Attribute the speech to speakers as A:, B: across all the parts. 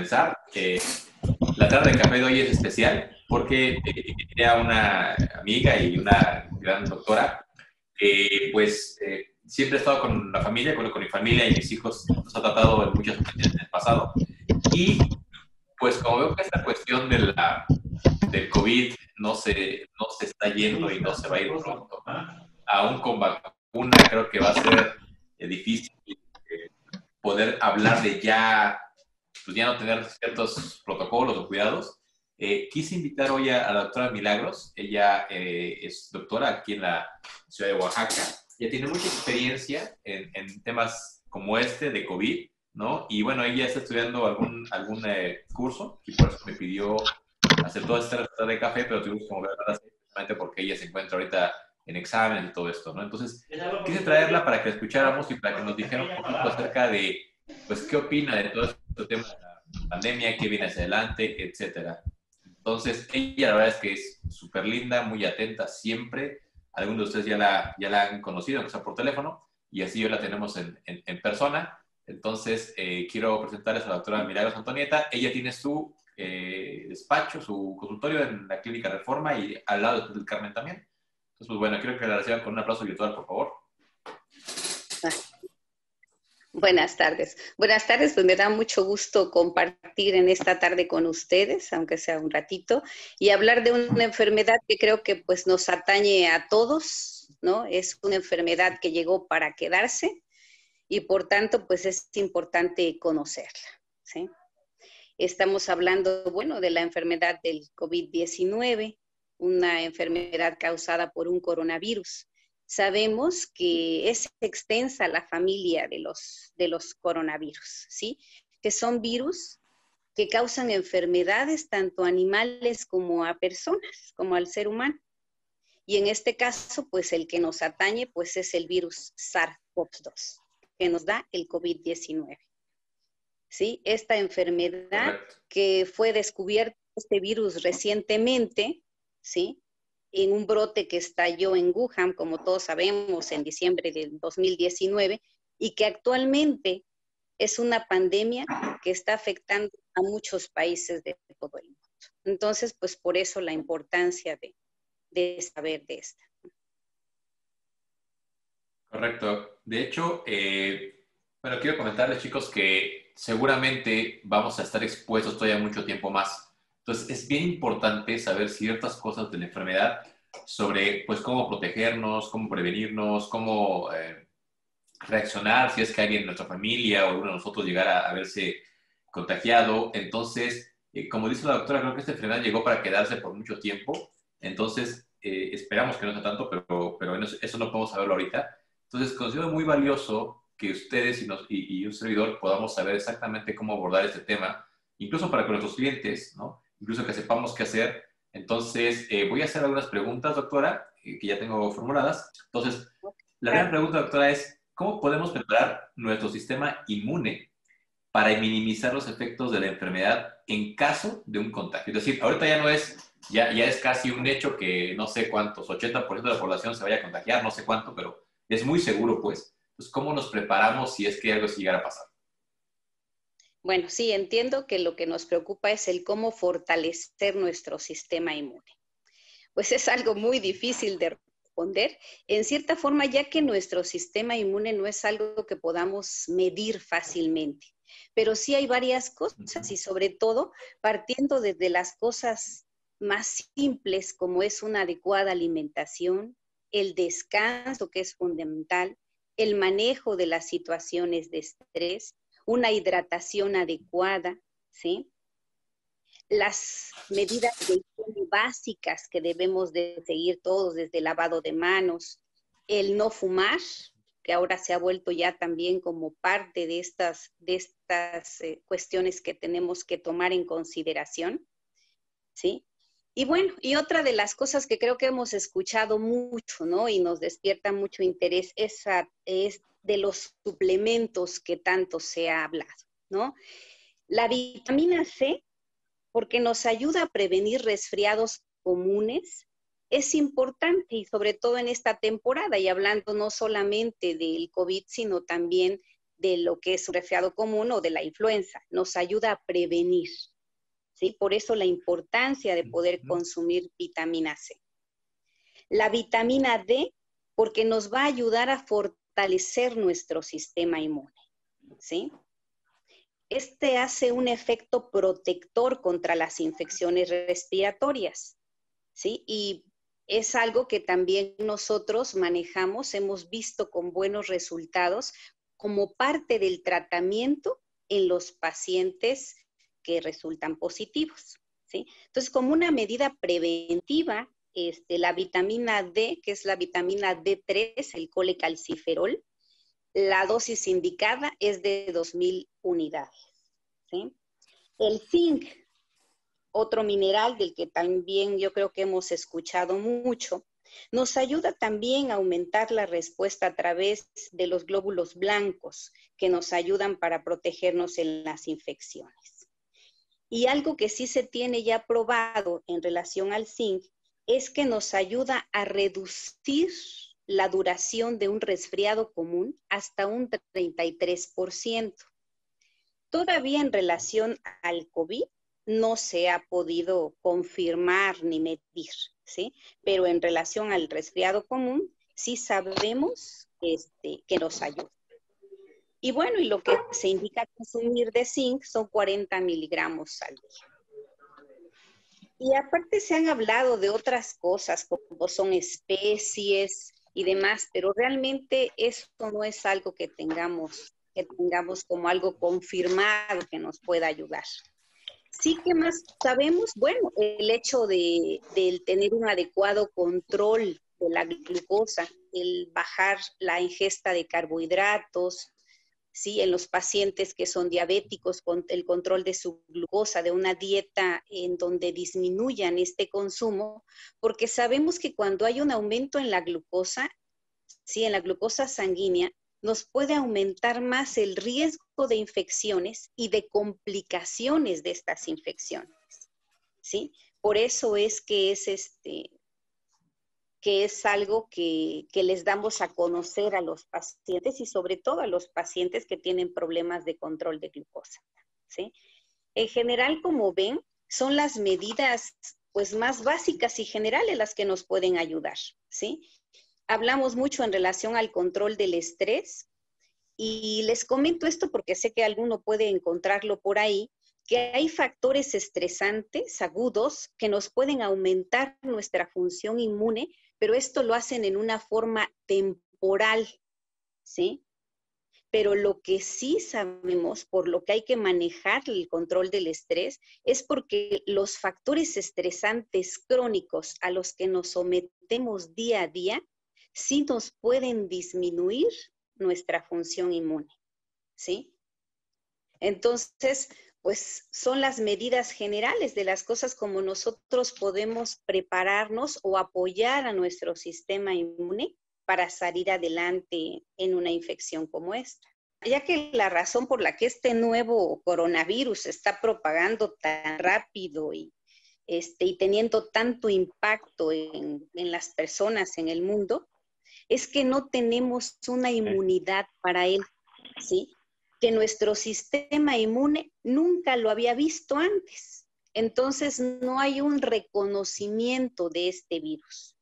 A: comenzar. Eh, la tarde de café de hoy es especial porque eh, tenía una amiga y una gran doctora, pues eh, siempre he estado con la familia, con, con mi familia y mis hijos, nos ha tratado en muchas ocasiones en el pasado. Y pues como veo que esta cuestión de la, del COVID no se, no se está yendo y no se va a ir pronto, aún con vacuna creo que va a ser difícil poder hablar de ya, pues ya no tener ciertos protocolos o cuidados. Eh, quise invitar hoy a, la doctora Milagros. Ella eh, es doctora aquí en la ciudad de Oaxaca. Ella tiene mucha experiencia en, en, temas como este de COVID, ¿no? Y bueno, ella está estudiando algún, algún eh, curso y por eso me pidió hacer toda esta receta de café, pero tuvimos que moverla porque ella se encuentra ahorita en examen y todo esto, ¿no? Entonces, quise traerla para que escucháramos y para que nos dijera un poquito acerca de, pues, qué opina de todo este tema de la pandemia, qué viene hacia adelante, etcétera. Entonces, ella la verdad es que es súper linda, muy atenta siempre. Algunos de ustedes ya la, ya la han conocido, aunque sea por teléfono, y así hoy la tenemos en, en, persona. Entonces, eh, quiero presentarles a la doctora Milagros Antonieta. Ella tiene su eh, despacho, su consultorio en la Clínica Reforma y al lado del Carmen también pues bueno, quiero que la reciban con un aplauso virtual, por favor.
B: Buenas tardes. Buenas tardes, pues me da mucho gusto compartir en esta tarde con ustedes, aunque sea un ratito, y hablar de una enfermedad que creo que pues nos atañe a todos, ¿no? Es una enfermedad que llegó para quedarse y por tanto pues es importante conocerla, ¿sí? Estamos hablando, bueno, de la enfermedad del COVID-19, una enfermedad causada por un coronavirus. Sabemos que es extensa la familia de los, de los coronavirus, ¿sí? Que son virus que causan enfermedades tanto a animales como a personas, como al ser humano. Y en este caso, pues el que nos atañe, pues es el virus SARS-CoV-2, que nos da el COVID-19. ¿Sí? Esta enfermedad que fue descubierta, este virus recientemente, ¿sí? En un brote que estalló en Wuhan, como todos sabemos, en diciembre del 2019, y que actualmente es una pandemia que está afectando a muchos países de todo el mundo. Entonces, pues por eso la importancia de, saber de esta.
A: Correcto. De hecho, eh, bueno, quiero comentarles, chicos, que seguramente vamos a estar expuestos todavía mucho tiempo más entonces, es bien importante saber ciertas cosas de la enfermedad sobre, pues, cómo protegernos, cómo prevenirnos, cómo eh, reaccionar si es que alguien en nuestra familia o alguno de nosotros llegara a verse contagiado. Entonces, eh, como dice la doctora, creo que esta enfermedad llegó para quedarse por mucho tiempo. Entonces, eh, esperamos que no sea tanto, pero, pero eso no podemos saberlo ahorita. Entonces, considero muy valioso que ustedes y, y un servidor podamos saber exactamente cómo abordar este tema, incluso para que nuestros clientes, ¿no? Incluso que sepamos qué hacer. Entonces, eh, voy a hacer algunas preguntas, doctora, eh, que ya tengo formuladas. Entonces, la gran pregunta, doctora, es, ¿cómo podemos preparar nuestro sistema inmune para minimizar los efectos de la enfermedad en caso de un contagio? Es decir, ahorita ya no es, ya, ya es casi un hecho que no sé cuántos, 80% de la población se vaya a contagiar, no sé cuánto, pero es muy seguro, pues. Entonces, ¿cómo nos preparamos si es que algo se llegara a pasar?
B: Bueno, sí, entiendo que lo que nos preocupa es el cómo fortalecer nuestro sistema inmune. Pues es algo muy difícil de responder, en cierta forma, ya que nuestro sistema inmune no es algo que podamos medir fácilmente. Pero sí hay varias cosas y sobre todo partiendo desde las cosas más simples como es una adecuada alimentación, el descanso que es fundamental, el manejo de las situaciones de estrés, una hidratación adecuada, ¿sí? Las medidas básicas que debemos de seguir todos, desde el lavado de manos, el no fumar, que ahora se ha vuelto ya también como parte de estas, de estas eh, cuestiones que tenemos que tomar en consideración, ¿sí? Y bueno, y otra de las cosas que creo que hemos escuchado mucho, ¿no? Y nos despierta mucho interés es de los suplementos que tanto se ha hablado, ¿no? La vitamina C, porque nos ayuda a prevenir resfriados comunes, es importante y sobre todo en esta temporada y hablando no solamente del COVID, sino también de lo que es un resfriado común o de la influenza, nos ayuda a prevenir. ¿sí? Por eso la importancia de poder consumir vitamina C. La vitamina D, porque nos va a ayudar a fortalecer nuestro sistema inmune. ¿sí? Este hace un efecto protector contra las infecciones respiratorias. ¿sí? Y es algo que también nosotros manejamos, hemos visto con buenos resultados como parte del tratamiento en los pacientes que resultan positivos. ¿sí? Entonces, como una medida preventiva, este, la vitamina D, que es la vitamina D3, el colecalciferol, la dosis indicada es de 2.000 unidades. El zinc, otro mineral del que también yo creo que hemos escuchado mucho, nos ayuda también a aumentar la respuesta a través de los glóbulos blancos que nos ayudan para protegernos en las infecciones. Y algo que sí se tiene ya probado en relación al zinc es que nos ayuda a reducir la duración de un resfriado común hasta un 33%. Todavía en relación al COVID, no se ha podido confirmar ni medir, ¿sí? Pero en relación al resfriado común, sí sabemos este, que nos ayuda. Y bueno, y lo que se indica consumir de zinc son 40 miligramos al día. Y aparte se han hablado de otras cosas, como son especies y demás, pero realmente esto no es algo que tengamos, que tengamos como algo confirmado que nos pueda ayudar. Sí, ¿qué más sabemos? Bueno, el hecho de, tener un adecuado control de la glucosa, el bajar la ingesta de carbohidratos, ¿sí? En los pacientes que son diabéticos, con el control de su glucosa, de una dieta en donde disminuyan este consumo, porque sabemos que cuando hay un aumento en la glucosa, ¿sí? En la glucosa sanguínea, nos puede aumentar más el riesgo de infecciones y de complicaciones de estas infecciones. ¿Sí? Por eso es que es este que es algo que, que, les damos a conocer a los pacientes y sobre todo a los pacientes que tienen problemas de control de glucosa. ¿sí? En general, como ven, son las medidas pues más básicas y generales las que nos pueden ayudar, ¿sí? hablamos mucho en relación al control del estrés y les comento esto porque sé que alguno puede encontrarlo por ahí, que hay factores estresantes agudos que nos pueden aumentar nuestra función inmune, pero esto lo hacen en una forma temporal, ¿sí? Pero lo que sí sabemos, por lo que hay que manejar el control del estrés, es porque los factores estresantes crónicos a los que nos sometemos día a día sí nos pueden disminuir nuestra función inmune, ¿sí? Entonces, pues son las medidas generales de las cosas como nosotros podemos prepararnos o apoyar a nuestro sistema inmune para salir adelante en una infección como esta. Ya que la razón por la que este nuevo coronavirus está propagando tan rápido y, este, y teniendo tanto impacto en, en las personas en el mundo, es que no tenemos una inmunidad para él, ¿sí? Que nuestro sistema inmune nunca lo había visto antes. Entonces no hay un reconocimiento de este virus.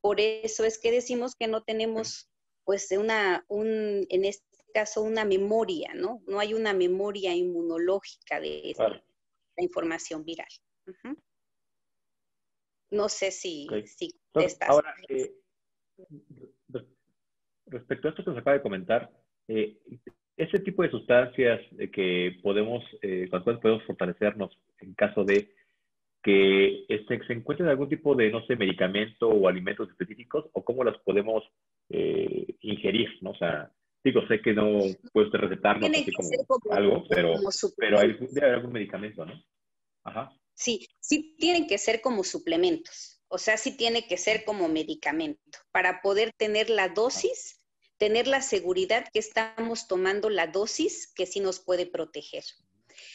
B: Por eso es que decimos que no tenemos, pues, una, un, en este caso, una memoria, ¿no? No hay una memoria inmunológica de la información viral. No sé si, si
C: estás... Ahora, eh, respecto a esto que nos acaba de comentar, eh, ese tipo de sustancias eh, que podemos, eh, con las cuales podemos fortalecernos en caso de que este, se encuentren algún tipo de, no sé, medicamento o alimentos específicos, o cómo las podemos ingerir, ¿no? O sea, digo, sé que no puedes recetarnos así como, algo, pero, pero hay, debe haber algún medicamento, ¿no?
B: Ajá. Sí, sí tienen que ser como suplementos. O sea, sí tiene que ser como medicamento para poder tener la dosis tener la seguridad que estamos tomando la dosis que sí nos puede proteger.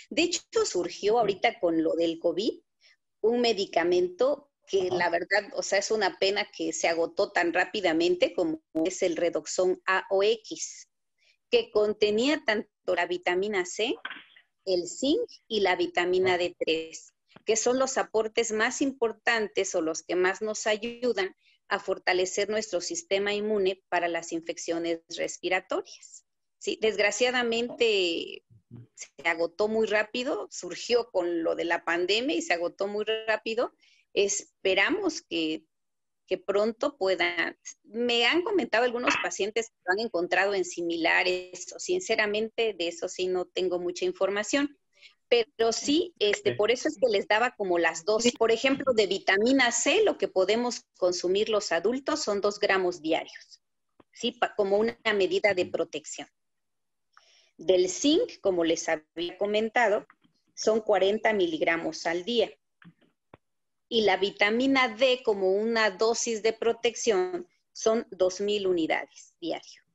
B: De hecho, surgió ahorita con lo del COVID un medicamento que la verdad, o sea, es una pena que se agotó tan rápidamente como es el Redoxon AOX. que contenía tanto la vitamina C, el zinc y la vitamina D3, que son los aportes más importantes o los que más nos ayudan a fortalecer nuestro sistema inmune para las infecciones respiratorias. Sí, desgraciadamente se agotó muy rápido, surgió con lo de la pandemia y se agotó muy rápido. Esperamos que, que pronto puedan. Me han comentado algunos pacientes que lo han encontrado en similares, o sinceramente de eso sí no tengo mucha información, pero sí, este, por eso es que les daba como las dos. Por ejemplo, de vitamina C, lo que podemos consumir los adultos son dos gramos diarios, ¿sí? como una medida de protección. Del zinc, como les había comentado, son 40 miligramos al día. Y la vitamina D, como una dosis de protección, son 2.000 unidades diario.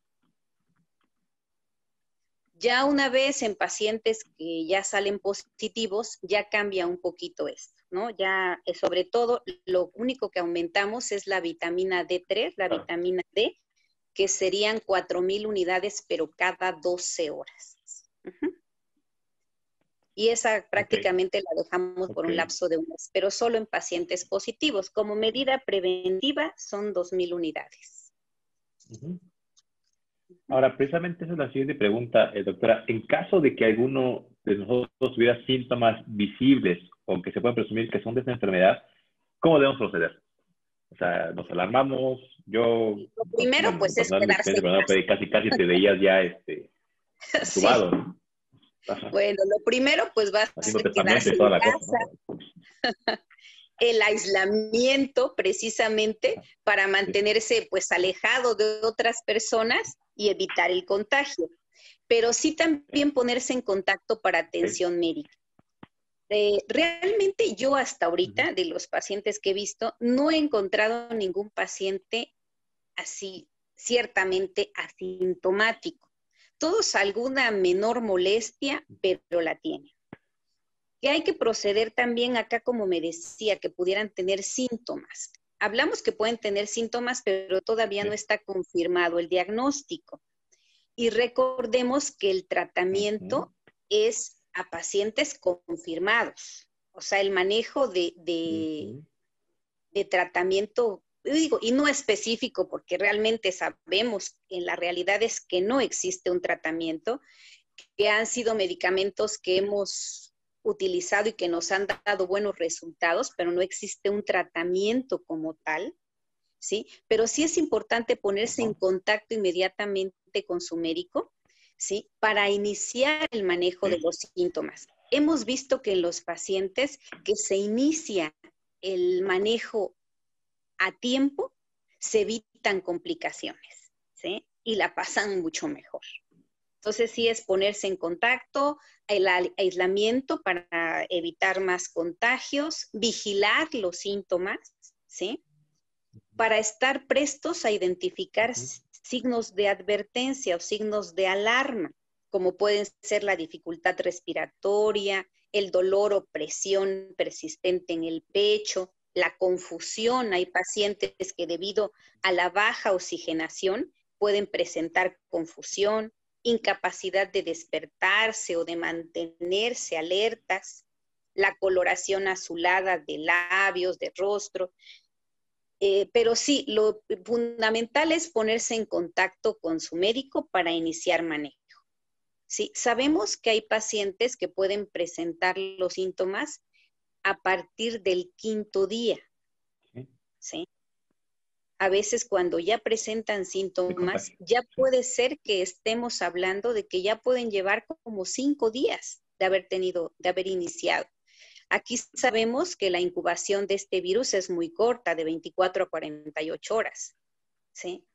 B: Ya una vez en pacientes que ya salen positivos, ya cambia un poquito esto, ¿no? Ya, eh, sobre todo, lo único que aumentamos es la vitamina D3, la vitamina D, que serían 4.000 unidades, pero cada 12 horas. Y esa prácticamente la dejamos por un lapso de un mes, pero solo en pacientes positivos. Como medida preventiva son 2.000 unidades.
C: Ahora, precisamente esa es la siguiente pregunta, eh, doctora. En caso de que alguno de nosotros tuviera síntomas visibles o que se pueda presumir que son de esta enfermedad, ¿cómo debemos proceder? O sea, nos alarmamos, yo...
B: Lo primero, pues, es quedarse
C: en Casi, casi te veías ya, este, entubado,
B: Bueno, lo primero, pues, va a quedarse en casa. el aislamiento, precisamente, para mantenerse, pues, alejado de otras personas y evitar el contagio. Pero sí también ponerse en contacto para atención médica. Eh, realmente yo hasta ahorita, de los pacientes que he visto, no he encontrado ningún paciente así, ciertamente asintomático. Todos alguna menor molestia, pero la tienen. Que hay que proceder también acá, como me decía, que pudieran tener síntomas. Hablamos que pueden tener síntomas, pero todavía no está confirmado el diagnóstico. Y recordemos que el tratamiento es a pacientes confirmados. O sea, el manejo de, de, tratamiento, digo, y no específico, porque realmente sabemos en la realidad es que no existe un tratamiento, que han sido medicamentos que hemos utilizado y que nos han dado buenos resultados, pero no existe un tratamiento como tal, ¿sí? Pero sí es importante ponerse en contacto inmediatamente con su médico ¿sí? Para iniciar el manejo de los síntomas. Hemos visto que en los pacientes que se inicia el manejo a tiempo, se evitan complicaciones, ¿sí? Y la pasan mucho mejor. Entonces, sí es ponerse en contacto, el aislamiento para evitar más contagios, vigilar los síntomas, ¿sí? Para estar prestos a identificar signos de advertencia o signos de alarma, como pueden ser la dificultad respiratoria, el dolor o presión persistente en el pecho, la confusión. Hay pacientes que debido a la baja oxigenación pueden presentar confusión, incapacidad de despertarse o de mantenerse alertas, la coloración azulada de labios, de rostro, eh, pero sí, lo fundamental es ponerse en contacto con su médico para iniciar manejo. Sí, sabemos que hay pacientes que pueden presentar los síntomas a partir del quinto día. ¿sí? A veces cuando ya presentan síntomas, ya puede ser que estemos hablando de que ya pueden llevar como cinco días de haber tenido, de haber iniciado. Aquí sabemos que la incubación de este virus es muy corta, de 24 a 48 horas. ¿sí?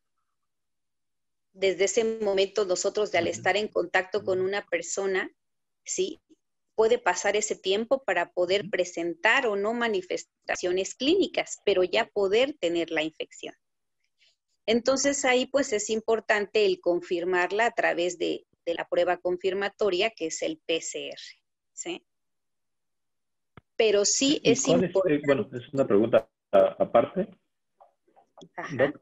B: Desde ese momento nosotros, de al estar en contacto con una persona, ¿sí? Puede pasar ese tiempo para poder presentar o no manifestaciones clínicas, pero ya poder tener la infección. Entonces ahí pues es importante el confirmarla a través de, de la prueba confirmatoria que es el PCR. ¿sí? pero sí es
C: importante.
B: Eh,
C: bueno, es una pregunta aparte.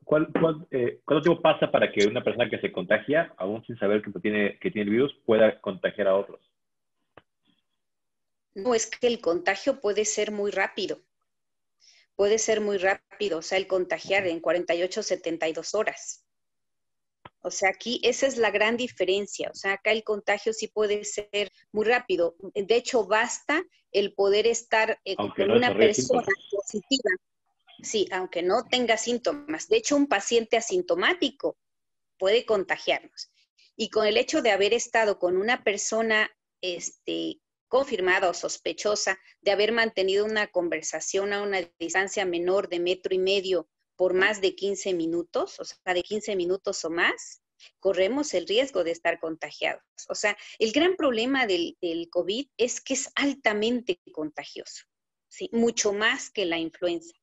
C: ¿cuál, eh, ¿Cuánto tiempo pasa para que una persona que se contagia, aún sin saber que tiene, que tiene el virus, pueda contagiar a otros?
B: No, es que el contagio puede ser muy rápido. Puede ser muy rápido, o sea, el contagiar en 48, 72 horas. O sea, aquí esa es la gran diferencia. O sea, acá el contagio sí puede ser muy rápido. De hecho, basta el poder estar eh, con una persona positiva. Sí, aunque no tenga síntomas. De hecho, un paciente asintomático puede contagiarnos. Y con el hecho de haber estado con una persona este, confirmada o sospechosa de haber mantenido una conversación a una distancia menor de metro y medio por más de 15 minutos, o sea, de 15 minutos o más, corremos el riesgo de estar contagiados. O sea, el gran problema del, COVID es que es altamente contagioso, ¿sí? mucho más que la influenza.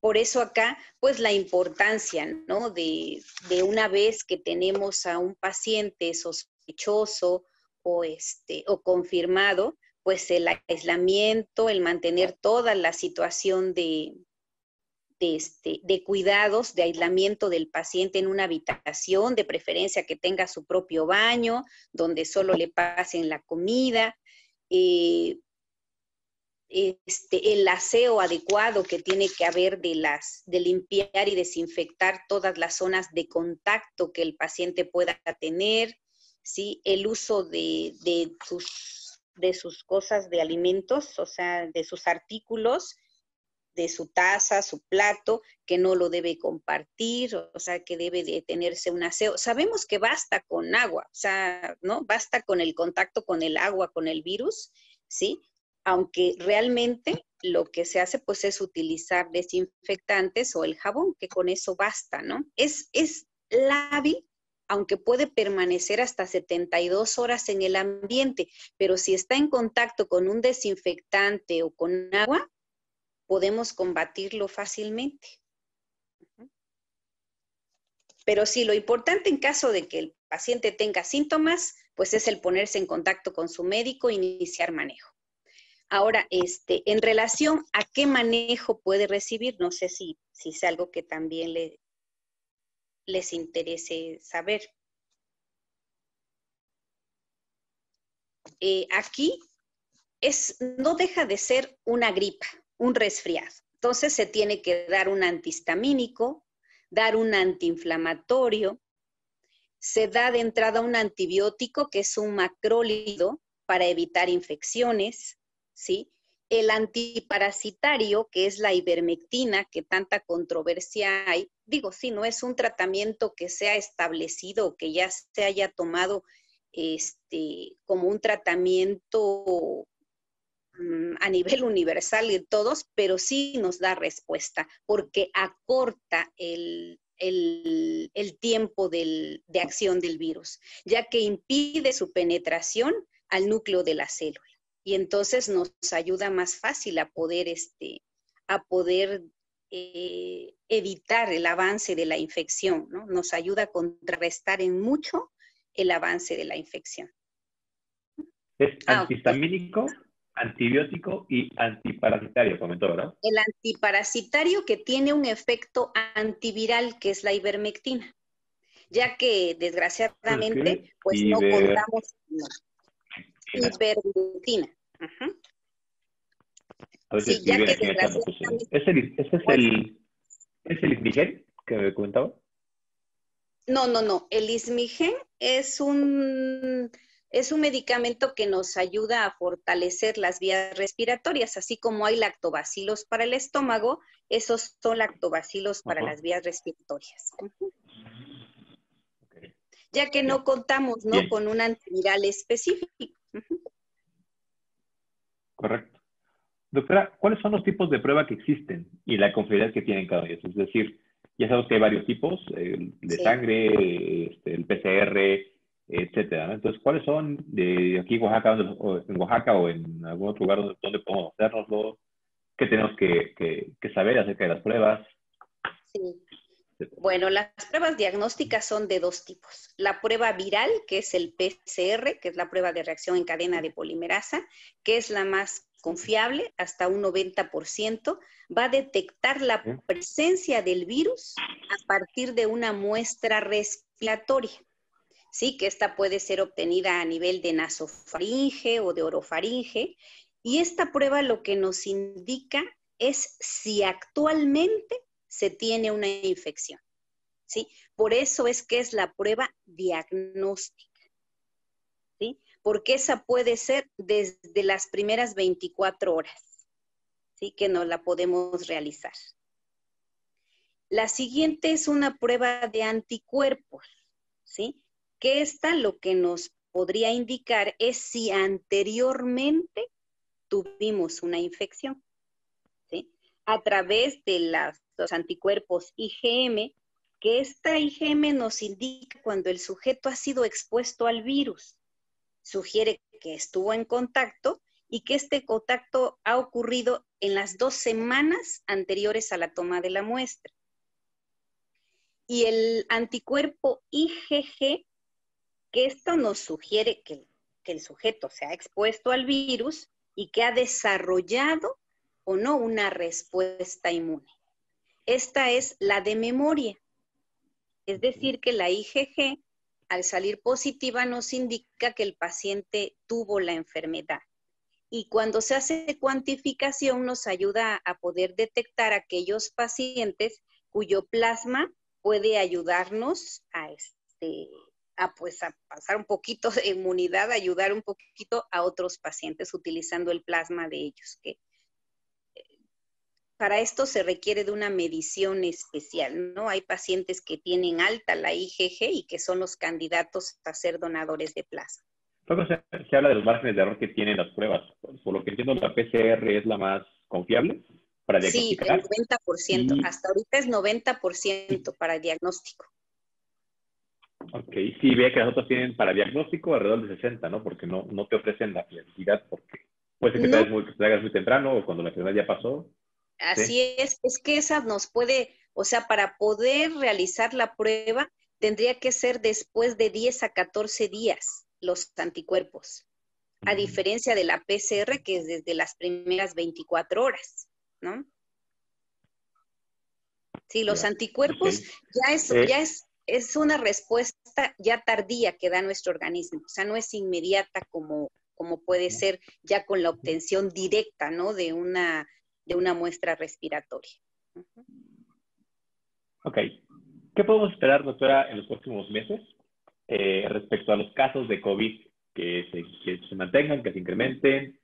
B: Por eso acá, pues la importancia, ¿no? De, de una vez que tenemos a un paciente sospechoso o, este, o confirmado, pues el aislamiento, el mantener toda la situación de, de, este, de cuidados, de aislamiento del paciente en una habitación, de preferencia que tenga su propio baño, donde solo le pasen la comida, eh, este, el aseo adecuado que tiene que haber de, las, de limpiar y desinfectar todas las zonas de contacto que el paciente pueda tener, ¿sí? el uso de, de, sus, de sus cosas de alimentos, o sea, de sus artículos, de su taza, su plato, que no lo debe compartir, o sea, que debe de tenerse un aseo. Sabemos que basta con agua, o sea, ¿no? Basta con el contacto con el agua, con el virus, ¿sí? Aunque realmente lo que se hace pues es utilizar desinfectantes o el jabón, que con eso basta, ¿no? Es, es lábil aunque puede permanecer hasta 72 horas en el ambiente, pero si está en contacto con un desinfectante o con agua, podemos combatirlo fácilmente. Pero sí, lo importante en caso de que el paciente tenga síntomas, pues es el ponerse en contacto con su médico e iniciar manejo. Ahora, este, en relación a qué manejo puede recibir, no sé si, si es algo que también le, les interese saber. Eh, aquí es, no deja de ser una gripa, un resfriado. Entonces se tiene que dar un antihistamínico, dar un antiinflamatorio, se da de entrada un antibiótico que es un macrólido para evitar infecciones, ¿sí? El antiparasitario, que es la ivermectina, que tanta controversia hay, digo, sí, no es un tratamiento que sea establecido, que ya se haya tomado este, como un tratamiento mm, a nivel universal de todos, pero sí nos da respuesta, porque acorta el, tiempo de acción del virus, ya que impide su penetración al núcleo de la célula. Y entonces nos ayuda más fácil a poder, este, a poder eh, evitar el avance de la infección, ¿no? Nos ayuda a contrarrestar en mucho el avance de la infección.
C: Es ah, antihistamínico, antibiótico y antiparasitario, comentó, ¿verdad?
B: El antiparasitario que tiene un efecto antiviral, que es la ivermectina, ya que desgraciadamente, pues no contamos con ivermectina.
C: A ver sí, ya que ¿Es el, ¿Ese es el, ¿es el ismigen que me comentaba?
B: No, no, no. El ismigen es un, es un medicamento que nos ayuda a fortalecer las vías respiratorias, así como hay lactobacilos para el estómago, esos son lactobacilos para las vías respiratorias. Ya que no contamos ¿no? con un antiviral específico.
C: Correcto. Doctora, ¿cuáles son los tipos de prueba que existen y la confiabilidad que tienen cada uno? Es decir, ya sabemos que hay varios tipos, el de sangre, este, el PCR, etcétera. Entonces, ¿cuáles son de aquí en Oaxaca, o en Oaxaca o en algún otro lugar donde, podemos hacernoslo? ¿Qué tenemos que, que, saber acerca de las pruebas?
B: Sí. Bueno, las pruebas diagnósticas son de dos tipos. La prueba viral, que es el PCR, que es la prueba de reacción en cadena de polimerasa, que es la más confiable, hasta un 90%, va a detectar la presencia del virus a partir de una muestra respiratoria. Sí, que esta puede ser obtenida a nivel de nasofaringe o de orofaringe. Y esta prueba lo que nos indica es si actualmente se tiene una infección. ¿sí? Por eso es que es la prueba diagnóstica. Porque esa puede ser desde las primeras 24 horas, ¿sí? Que no la podemos realizar. La siguiente es una prueba de anticuerpos, ¿sí? Que esta lo que nos podría indicar es si anteriormente tuvimos una infección, ¿sí? A través de los anticuerpos IgM, que esta IgM nos indica cuando el sujeto ha sido expuesto al virus. Sugiere que estuvo en contacto y que este contacto ha ocurrido en las dos semanas anteriores a la toma de la muestra. Y el anticuerpo IgG, que esto nos sugiere que, el sujeto se ha expuesto al virus y que ha desarrollado o no una respuesta inmune. Esta es la de memoria. Es decir, que la IgG, al salir positiva, nos indica que el paciente tuvo la enfermedad. Y cuando se hace cuantificación, nos ayuda a poder detectar aquellos pacientes cuyo plasma puede ayudarnos a, este, a, pues, a pasar un poquito de inmunidad, ayudar un poquito a otros pacientes utilizando el plasma de ellos, que para esto se requiere de una medición especial, ¿no? Hay pacientes que tienen alta la IgG y que son los candidatos a ser donadores de plasma.
C: Se, se habla de los márgenes de error que tienen las pruebas. Por lo que entiendo, la PCR es la más confiable para diagnosticar.
B: Sí, el 90%. Hasta ahorita es 90% para diagnóstico.
C: Ok, sí, ve que las otras tienen para diagnóstico alrededor de 60, ¿no? Porque no, no te ofrecen la fiabilidad porque puede ser que, te, hagas muy, te hagas muy temprano o cuando la enfermedad ya pasó
B: Así es, es que esa nos puede, o sea, para poder realizar la prueba tendría que ser después de 10 a 14 días los anticuerpos, a diferencia de la PCR que es desde las primeras 24 horas, ¿no? Sí, los anticuerpos ya, es, eh. ya es, es una respuesta ya tardía que da nuestro organismo, o sea, no es inmediata como, como puede ser ya con la obtención directa, ¿no? De una de una muestra respiratoria.
C: Ok. ¿Qué podemos esperar, doctora, en los próximos meses eh, respecto a los casos de COVID que se, mantengan, que se incrementen?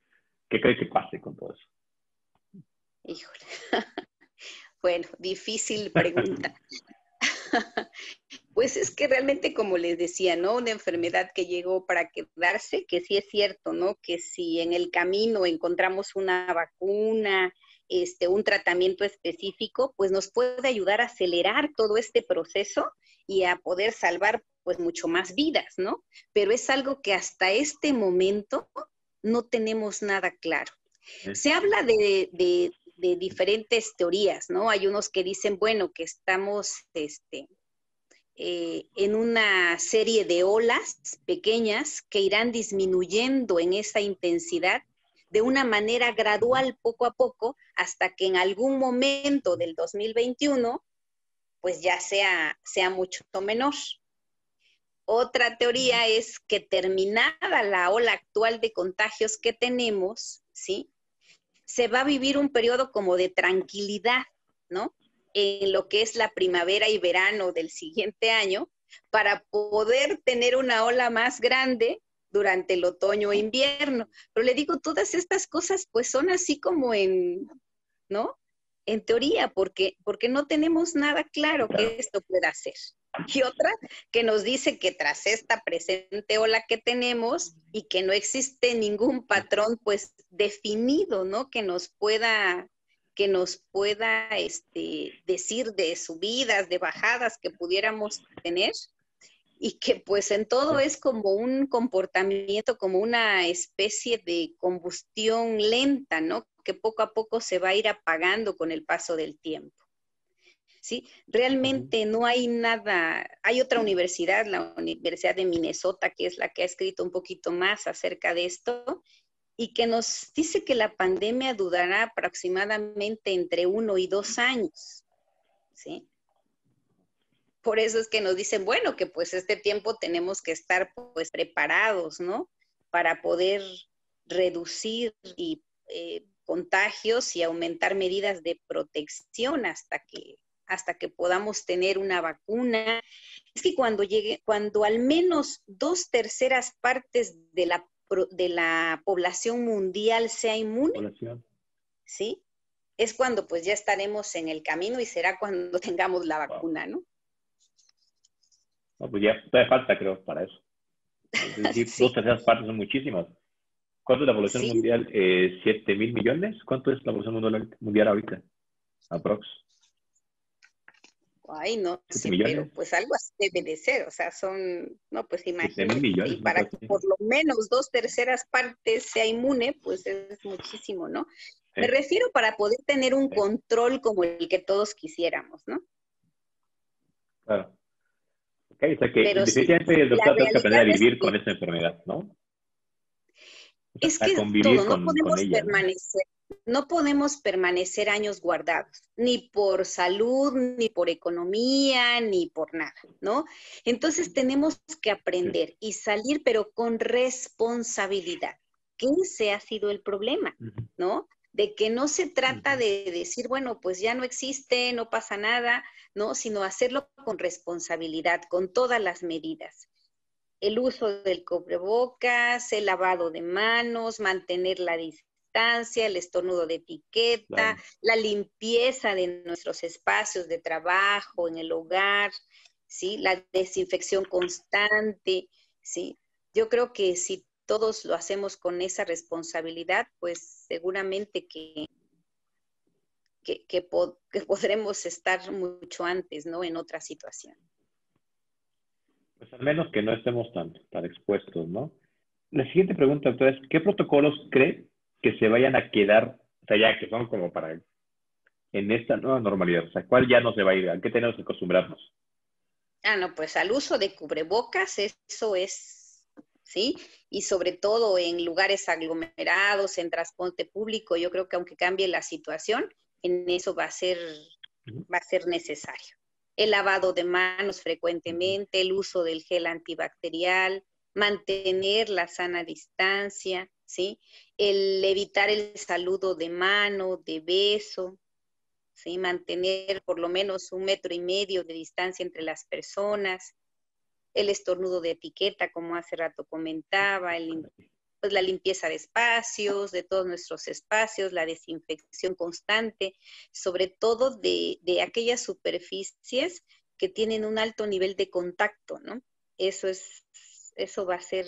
C: ¿Qué cree que pase con todo eso?
B: Híjole. bueno, difícil pregunta. Pues es que realmente, como les decía, ¿no? Una enfermedad que llegó para quedarse, que sí es cierto, ¿no? Que si en el camino encontramos una vacuna, este, un tratamiento específico, pues nos puede ayudar a acelerar todo este proceso y a poder salvar pues mucho más vidas, ¿no? Pero es algo que hasta este momento no tenemos nada claro. Se habla de, de, diferentes teorías, ¿no? Hay unos que dicen, bueno, que estamos este, eh, en una serie de olas pequeñas que irán disminuyendo en esa intensidad de una manera gradual, poco a poco, hasta que en algún momento del 2021, pues ya sea, sea mucho menor. Otra teoría es que terminada la ola actual de contagios que tenemos, ¿sí? Se va a vivir un periodo como de tranquilidad, ¿no? En lo que es la primavera y verano del siguiente año, para poder tener una ola más grande durante el otoño e invierno. Pero le digo, todas estas cosas pues son así como en, ¿no? En teoría, porque, porque no tenemos nada claro que esto pueda hacer. Y otra que nos dice que tras esta presente ola que tenemos y que no existe ningún patrón pues definido, ¿no? Que nos pueda que nos pueda este, decir de subidas, de bajadas que pudiéramos tener, y que pues en todo es como un comportamiento, como una especie de combustión lenta, ¿no? Que poco a poco se va a ir apagando con el paso del tiempo. ¿Sí? Realmente no hay nada, hay otra universidad, la Universidad de Minnesota, que es la que ha escrito un poquito más acerca de esto, y que nos dice que la pandemia durará aproximadamente entre uno y dos años. ¿sí? Por eso es que nos dicen, bueno, que pues este tiempo tenemos que estar pues preparados, ¿no? Para poder reducir y, eh, contagios y aumentar medidas de protección hasta que hasta que podamos tener una vacuna. Es que cuando llegue, cuando al menos dos terceras partes de la, de la población mundial sea inmune, ¿sí? Es cuando pues ya estaremos en el camino y será cuando tengamos la vacuna, ¿no?
C: No, pues ya todavía falta, creo, para eso. Dos terceras partes son muchísimas. ¿Cuánto es la población mundial? Eh, ¿7 mil millones? ¿Cuánto es la población mundial, mundial ahorita? Aprox.
B: Ay, no sé, pero pues algo así debe de ser, o sea, son, no, pues imagínate,
C: millones,
B: para que por lo menos dos terceras partes sea inmune, pues es muchísimo, ¿no? Me refiero para poder tener un control como el que todos quisiéramos, ¿no?
C: Claro. O sea que definitivamente el doctor tiene que aprender a vivir con esa enfermedad, ¿no?
B: es que todo, no podemos permanecer, no podemos permanecer años guardados, ni por salud, ni por economía, ni por nada, ¿no? Entonces tenemos que aprender y salir, pero con responsabilidad. ¿Qué ese ha sido el problema, ¿no? De que no se trata de decir, bueno, pues ya no existe, no pasa nada, ¿no? Sino hacerlo con responsabilidad, con todas las medidas el uso del cubrebocas, el lavado de manos, mantener la distancia, el estornudo de etiqueta, la limpieza de nuestros espacios de trabajo, en el hogar, ¿sí? La desinfección constante, ¿sí? Yo creo que si todos lo hacemos con esa responsabilidad, pues seguramente que, que, que podremos estar mucho antes, ¿no? En otra situación.
C: Pues al menos que no estemos tan, tan expuestos, ¿no? La siguiente pregunta, entonces, ¿qué protocolos cree que se vayan a quedar, o sea, ya que son como para en esta nueva normalidad? O sea, ¿cuál ya no se va a ir? ¿A qué tenemos que acostumbrarnos?
B: Ah, no, pues al uso de cubrebocas, eso es, ¿sí? Y sobre todo en lugares aglomerados, en transporte público, yo creo que aunque cambie la situación, en eso va a ser, va a ser necesario el lavado de manos frecuentemente, el uso del gel antibacterial, mantener la sana distancia, ¿sí? El evitar el saludo de mano, de beso, ¿sí? Mantener por lo menos un metro y medio de distancia entre las personas, el estornudo de etiqueta, como hace rato comentaba, el pues la limpieza de espacios, de todos nuestros espacios, la desinfección constante, sobre todo de, aquellas superficies que tienen un alto nivel de contacto, ¿no? Eso es, eso va a ser,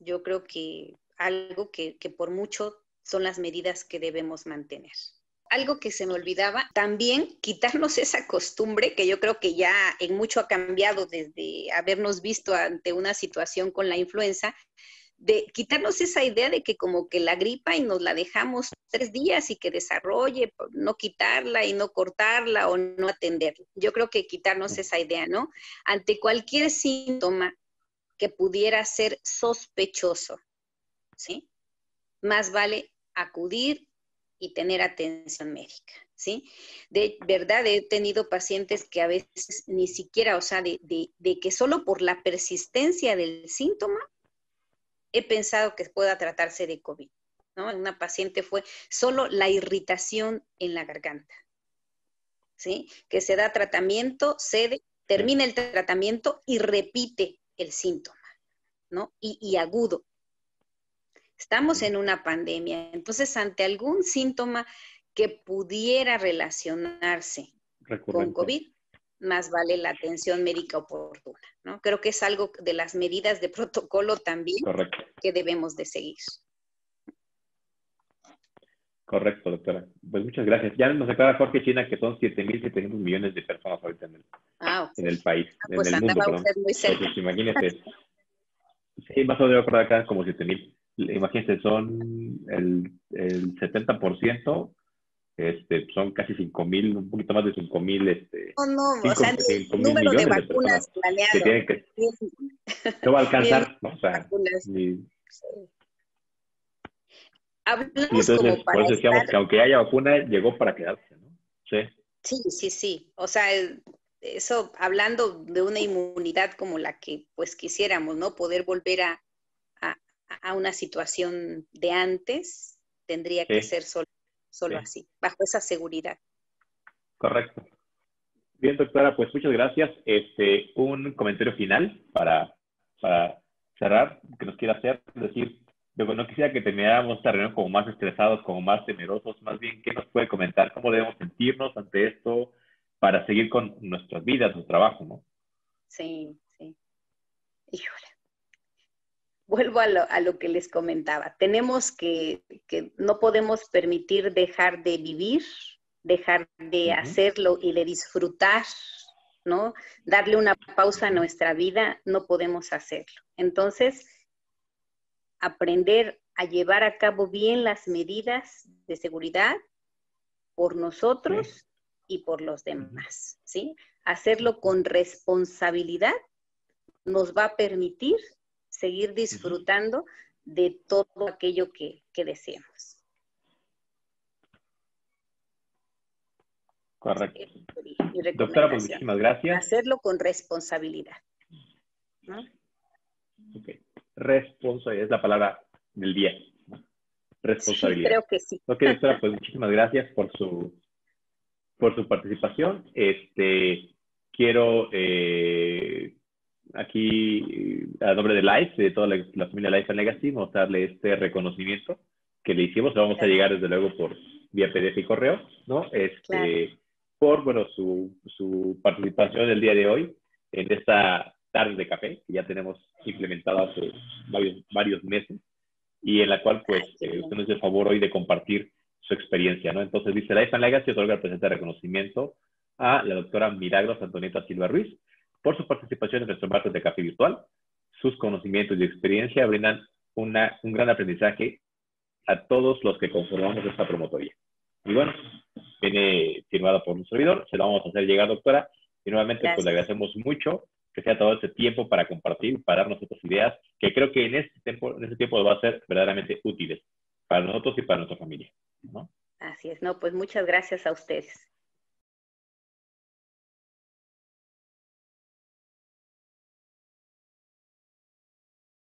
B: yo creo que algo que, que por mucho son las medidas que debemos mantener algo que se me olvidaba, también quitarnos esa costumbre que yo creo que ya en mucho ha cambiado desde habernos visto ante una situación con la influenza, de quitarnos esa idea de que como que la gripa y nos la dejamos tres días y que desarrolle, no quitarla y no cortarla o no atenderla. Yo creo que quitarnos esa idea, ¿no? Ante cualquier síntoma que pudiera ser sospechoso, ¿sí? Más vale acudir y tener atención médica, ¿sí? De verdad he tenido pacientes que a veces ni siquiera, o sea, de, que solo por la persistencia del síntoma he pensado que pueda tratarse de COVID. ¿no? Una paciente fue solo la irritación en la garganta, ¿sí? Que se da tratamiento, cede, termina el tratamiento y repite el síntoma, ¿no? Y agudo. Estamos en una pandemia, entonces ante algún síntoma que pudiera relacionarse con COVID, más vale la atención médica oportuna, ¿no? Creo que es algo de las medidas de protocolo también que debemos de seguir.
C: Correcto, doctora. Pues muchas gracias. Ya nos aclara Jorge China que son 7.700 millones de personas ahorita en el, ah, en el país, ah, en pues el mundo. Muy cerca. Entonces, imagínese. sí, más o menos por acá como 7.000. Imagínense, son el, el 70% este, son casi 5 mil, un poquito más de 5 mil. Este,
B: no, no, o sea, el número de vacunas planeado.
C: Que no va a alcanzar, o sea,
B: Hablamos
C: como para por eso decíamos que aunque haya vacuna, llegó para quedarse, ¿no?
B: Sí. Sí, sí, sí. O sea, eso hablando de una inmunidad como la que pues quisiéramos, ¿no? Poder volver a, a, una situación de antes, tendría que ser solo, solo así, bajo esa seguridad.
C: Correcto. Bien, doctora, pues muchas gracias. Este, un comentario final para, para cerrar, que nos quiera hacer, decir, yo no quisiera que termináramos esta reunión como más estresados, como más temerosos, más bien, ¿qué nos puede comentar? ¿Cómo debemos sentirnos ante esto para seguir con nuestras vidas, nuestro trabajo, no?
B: Sí, sí. Híjole. Vuelvo a lo, a lo que les comentaba. Tenemos que, que, no podemos permitir dejar de vivir, dejar de hacerlo y de disfrutar, ¿no? Darle una pausa a nuestra vida, no podemos hacerlo. Entonces, aprender a llevar a cabo bien las medidas de seguridad por nosotros y por los demás, ¿sí? Hacerlo con responsabilidad nos va a permitir seguir disfrutando de todo aquello que, que deseamos.
C: Correcto. Doctora, pues muchísimas gracias.
B: Hacerlo con responsabilidad.
C: Responsabilidad es la palabra del día. Responsabilidad.
B: creo que sí.
C: Ok, doctora, pues muchísimas gracias por su por su participación. Este, quiero eh, aquí, a nombre de Life, de toda la, familia Life and Legacy, mostrarle este reconocimiento que le hicimos. Lo vamos a llegar, desde luego, por vía PDF y correo, ¿no? Este, Por, bueno, su, su participación el día de hoy en esta tarde de café, que ya tenemos implementado hace varios, varios meses, y en la cual, pues, eh, usted nos hace el favor hoy de compartir su experiencia, ¿no? Entonces dice, Life and Legacy otorga el presente reconocimiento a la doctora Milagros Antonieta Silva Ruiz por su participación en nuestro martes de café virtual. Sus conocimientos y experiencia brindan una, un gran aprendizaje a todos los que conformamos esta promotoría. Y bueno, viene firmado por un servidor, se lo vamos a hacer llegar, doctora, y nuevamente pues le agradecemos mucho que sea todo este tiempo para compartir, para darnos otras ideas, que creo que en este tiempo, en este tiempo va a ser verdaderamente útiles para nosotros y para nuestra familia. ¿no?
B: Así es, no, pues muchas gracias a ustedes.